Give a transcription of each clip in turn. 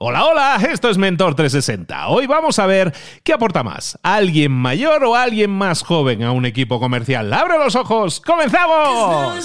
Hola, hola, esto es Mentor 360. Hoy vamos a ver qué aporta más, alguien mayor o alguien más joven a un equipo comercial. ¡Abre los ojos! ¡Comenzamos!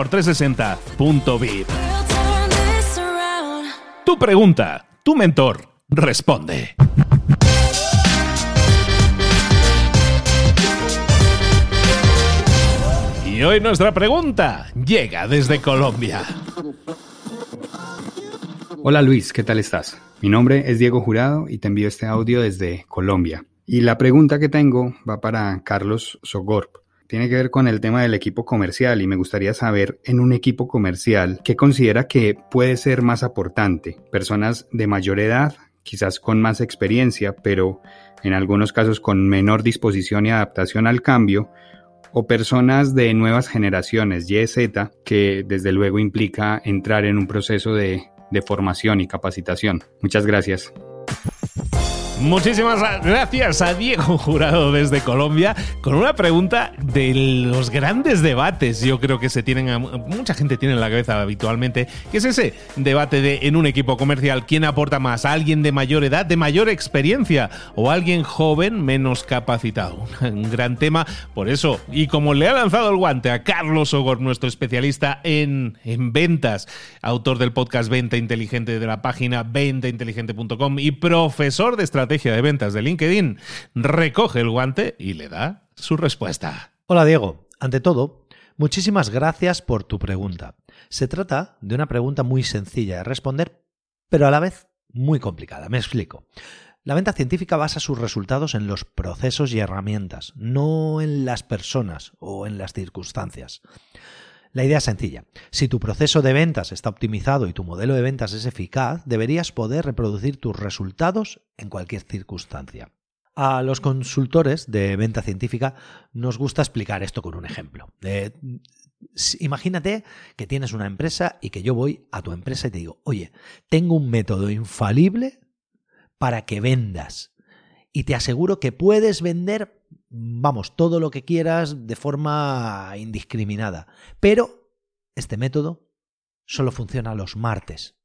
mentor360.vip. Tu pregunta, tu mentor responde. Y hoy nuestra pregunta llega desde Colombia. Hola Luis, ¿qué tal estás? Mi nombre es Diego Jurado y te envío este audio desde Colombia. Y la pregunta que tengo va para Carlos Sogorp tiene que ver con el tema del equipo comercial y me gustaría saber en un equipo comercial qué considera que puede ser más aportante. Personas de mayor edad, quizás con más experiencia, pero en algunos casos con menor disposición y adaptación al cambio, o personas de nuevas generaciones, Y, Z, que desde luego implica entrar en un proceso de formación y capacitación. Muchas gracias. Muchísimas gracias a Diego Jurado desde Colombia con una pregunta de los grandes debates. Yo creo que se tienen, mucha gente tiene en la cabeza habitualmente, que es ese debate de en un equipo comercial, ¿quién aporta más? ¿Alguien de mayor edad, de mayor experiencia o alguien joven menos capacitado? Un gran tema, por eso, y como le ha lanzado el guante a Carlos Ogor, nuestro especialista en, en ventas, autor del podcast Venta Inteligente de la página ventainteligente.com y profesor de estrategia de ventas de LinkedIn, recoge el guante y le da su respuesta. Hola Diego, ante todo, muchísimas gracias por tu pregunta. Se trata de una pregunta muy sencilla de responder, pero a la vez muy complicada. Me explico. La venta científica basa sus resultados en los procesos y herramientas, no en las personas o en las circunstancias. La idea es sencilla. Si tu proceso de ventas está optimizado y tu modelo de ventas es eficaz, deberías poder reproducir tus resultados en cualquier circunstancia. A los consultores de venta científica nos gusta explicar esto con un ejemplo. imagínate que tienes una empresa y que yo voy a tu empresa y te digo, oye, tengo un método infalible para que vendas. Y te aseguro que puedes vender vamos, todo lo que quieras de forma indiscriminada. Pero este método solo funciona los martes.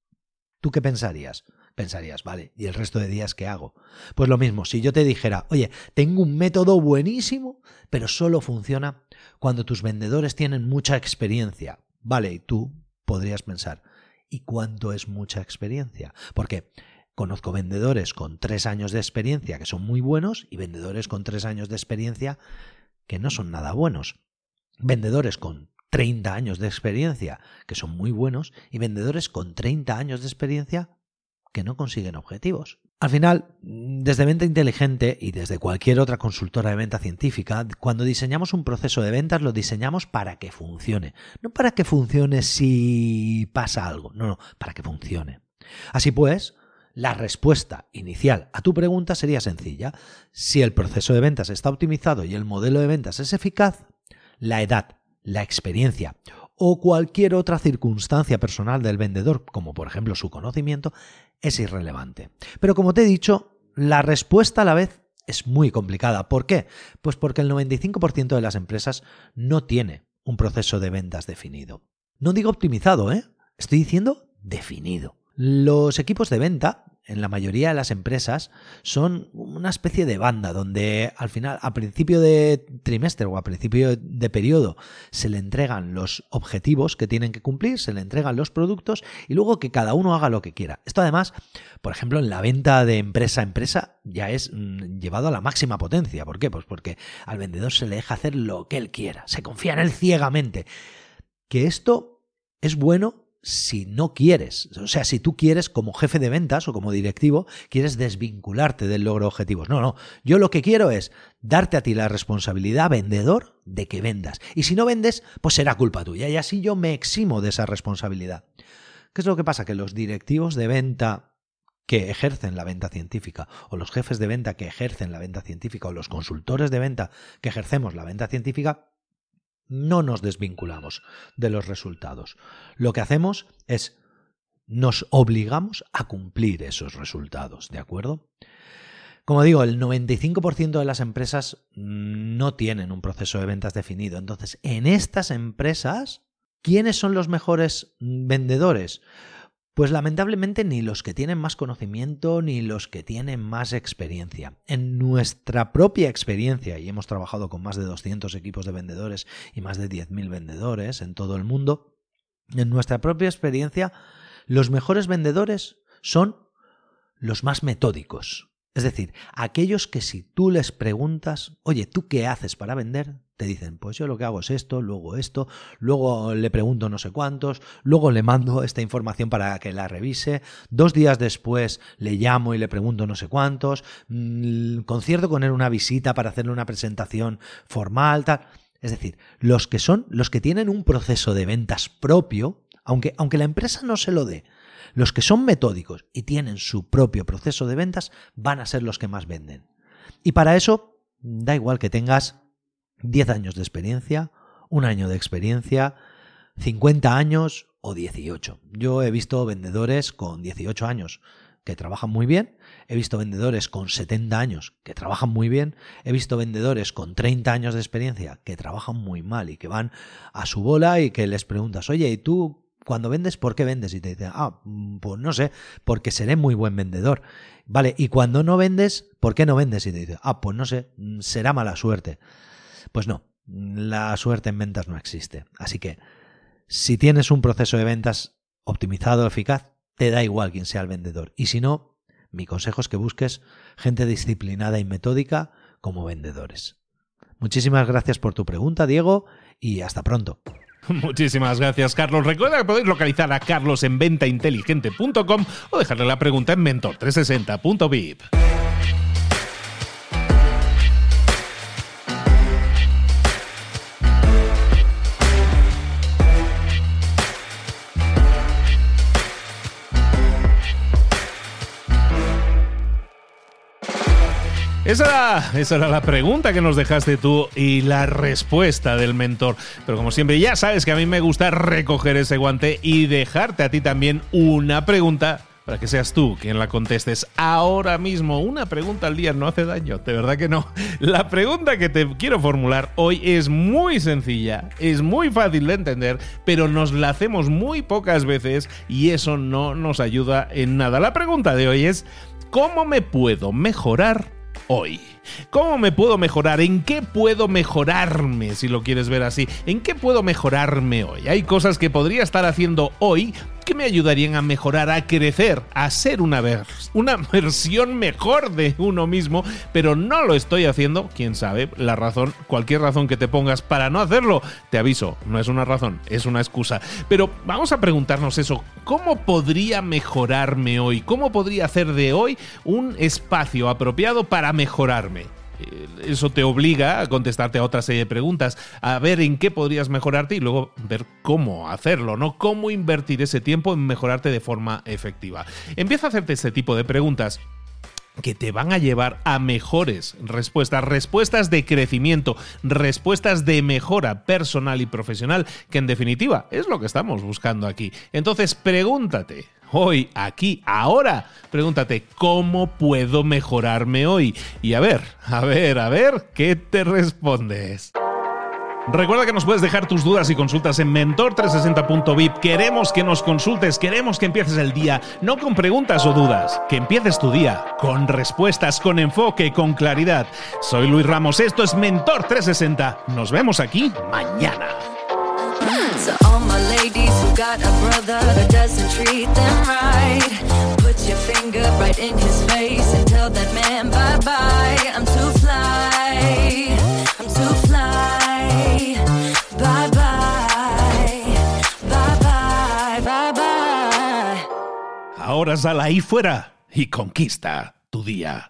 ¿Tú qué pensarías? Pensarías, vale, ¿y el resto de días qué hago? Pues lo mismo, si yo te dijera, oye, tengo un método buenísimo, pero solo funciona cuando tus vendedores tienen mucha experiencia. Vale, y tú podrías pensar, ¿y cuánto es mucha experiencia? Porque Conozco vendedores con tres años de experiencia que son muy buenos y vendedores con tres años de experiencia que no son nada buenos. Vendedores con 30 años de experiencia que son muy buenos y vendedores con 30 años de experiencia que no consiguen objetivos. Al final, desde Venta Inteligente y desde cualquier otra consultora de venta científica, cuando diseñamos un proceso de ventas lo diseñamos para que funcione. No para que funcione si pasa algo, no, no, para que funcione. Así pues, la respuesta inicial a tu pregunta sería sencilla. Si el proceso de ventas está optimizado y el modelo de ventas es eficaz, la edad, la experiencia o cualquier otra circunstancia personal del vendedor, como por ejemplo su conocimiento, es irrelevante. Pero como te he dicho, la respuesta a la vez es muy complicada. ¿Por qué? Pues porque el 95% de las empresas no tiene un proceso de ventas definido. No digo optimizado, ¿eh? Estoy diciendo definido. Los equipos de venta, en la mayoría de las empresas, son una especie de banda donde al final, a principio de trimestre o a principio de periodo, se le entregan los objetivos que tienen que cumplir, se le entregan los productos y luego que cada uno haga lo que quiera. Esto además, por ejemplo, en la venta de empresa a empresa ya es mm, llevado a la máxima potencia. ¿Por qué? Pues porque al vendedor se le deja hacer lo que él quiera, se confía en él ciegamente. Que esto es bueno si no quieres, o sea, si tú quieres como jefe de ventas o como directivo, quieres desvincularte del logro de objetivos. No, no, yo lo que quiero es darte a ti la responsabilidad, vendedor, de que vendas. Y si no vendes, pues será culpa tuya y así yo me eximo de esa responsabilidad. ¿Qué es lo que pasa? Que los directivos de venta que ejercen la venta científica, o los jefes de venta que ejercen la venta científica, o los consultores de venta que ejercemos la venta científica, no nos desvinculamos de los resultados. Lo que hacemos es nos obligamos a cumplir esos resultados, ¿de acuerdo? Como digo, el 95% de las empresas no tienen un proceso de ventas definido. Entonces, en estas empresas, ¿quiénes son los mejores vendedores? Pues lamentablemente ni los que tienen más conocimiento ni los que tienen más experiencia. En nuestra propia experiencia, y hemos trabajado con más de 200 equipos de vendedores y más de 10.000 vendedores en todo el mundo, en nuestra propia experiencia, los mejores vendedores son los más metódicos. Es decir, aquellos que si tú les preguntas, oye, ¿tú qué haces para vender? Te dicen, pues yo lo que hago es esto, luego esto, luego le pregunto no sé cuántos, luego le mando esta información para que la revise, dos días después le llamo y le pregunto no sé cuántos, mm, concierto con él una visita para hacerle una presentación formal, tal. Es decir, los que son, los que tienen un proceso de ventas propio, aunque, aunque la empresa no se lo dé, los que son metódicos y tienen su propio proceso de ventas van a ser los que más venden. Y para eso, da igual que tengas 10 años de experiencia, un año de experiencia, 50 años o 18. Yo he visto vendedores con 18 años que trabajan muy bien, he visto vendedores con 70 años que trabajan muy bien, he visto vendedores con 30 años de experiencia que trabajan muy mal y que van a su bola y que les preguntas, oye, ¿y tú cuando vendes, ¿por qué vendes? Y te dicen, ah, mm, pues no sé, porque seré muy buen vendedor. Vale, y cuando no vendes, ¿por qué no vendes? Y te dicen, ah, pues no sé, mm, será mala suerte. Pues no, la suerte en ventas no existe. Así que, si tienes un proceso de ventas optimizado, eficaz, te da igual quién sea el vendedor. Y si no, mi consejo es que busques gente disciplinada y metódica como vendedores. Muchísimas gracias por tu pregunta, Diego, y hasta pronto. Muchísimas gracias, Carlos. Recuerda que podéis localizar a Carlos en ventainteligente.com o dejarle la pregunta en mentor360.vip. Esa era, la pregunta que nos dejaste tú y la respuesta del mentor. Pero como siempre, ya sabes que a mí me gusta recoger ese guante y dejarte a ti también una pregunta para que seas tú quien la contestes ahora mismo. Una pregunta al día no hace daño, de verdad que no. La pregunta que te quiero formular hoy es muy sencilla, es muy fácil de entender, pero nos la hacemos muy pocas veces y eso no nos ayuda en nada. La pregunta de hoy es, ¿cómo me puedo mejorar hoy. ¿Cómo me puedo mejorar? ¿En qué puedo mejorarme, si lo quieres ver así? ¿En qué puedo mejorarme hoy? Hay cosas que podría estar haciendo hoy que me ayudarían a mejorar, a crecer, a ser una, versión mejor de uno mismo, pero no lo estoy haciendo, quién sabe, la razón, cualquier razón que te pongas para no hacerlo, te aviso, no es una razón, es una excusa. Pero vamos a preguntarnos eso, ¿cómo podría mejorarme hoy? ¿Cómo podría hacer de hoy un espacio apropiado para mejorarme? Eh, eso te obliga a contestarte a otra serie de preguntas, a ver en qué podrías mejorarte y luego ver cómo hacerlo, ¿no? Cómo invertir ese tiempo en mejorarte de forma efectiva. Empieza a hacerte este tipo de preguntas que te van a llevar a mejores respuestas, respuestas de crecimiento, respuestas de mejora personal y profesional, que en definitiva es lo que estamos buscando aquí. Entonces pregúntate, hoy, aquí, ahora. Pregúntate, ¿cómo puedo mejorarme hoy? Y a ver, a ver, a ver, ¿qué te respondes? Recuerda que nos puedes dejar tus dudas y consultas en mentor360.vip. Queremos que nos consultes, queremos que empieces el día, no con preguntas o dudas, que empieces tu día con respuestas, con enfoque, con claridad. Soy Luis Ramos, esto es Mentor 360. Nos vemos aquí mañana. Got a brother that doesn't treat them right. Put your finger right in his face and tell that man bye bye. I'm too fly. I'm too fly. Bye bye. Bye bye. Bye bye. Ahora sal ahí fuera y conquista tu día.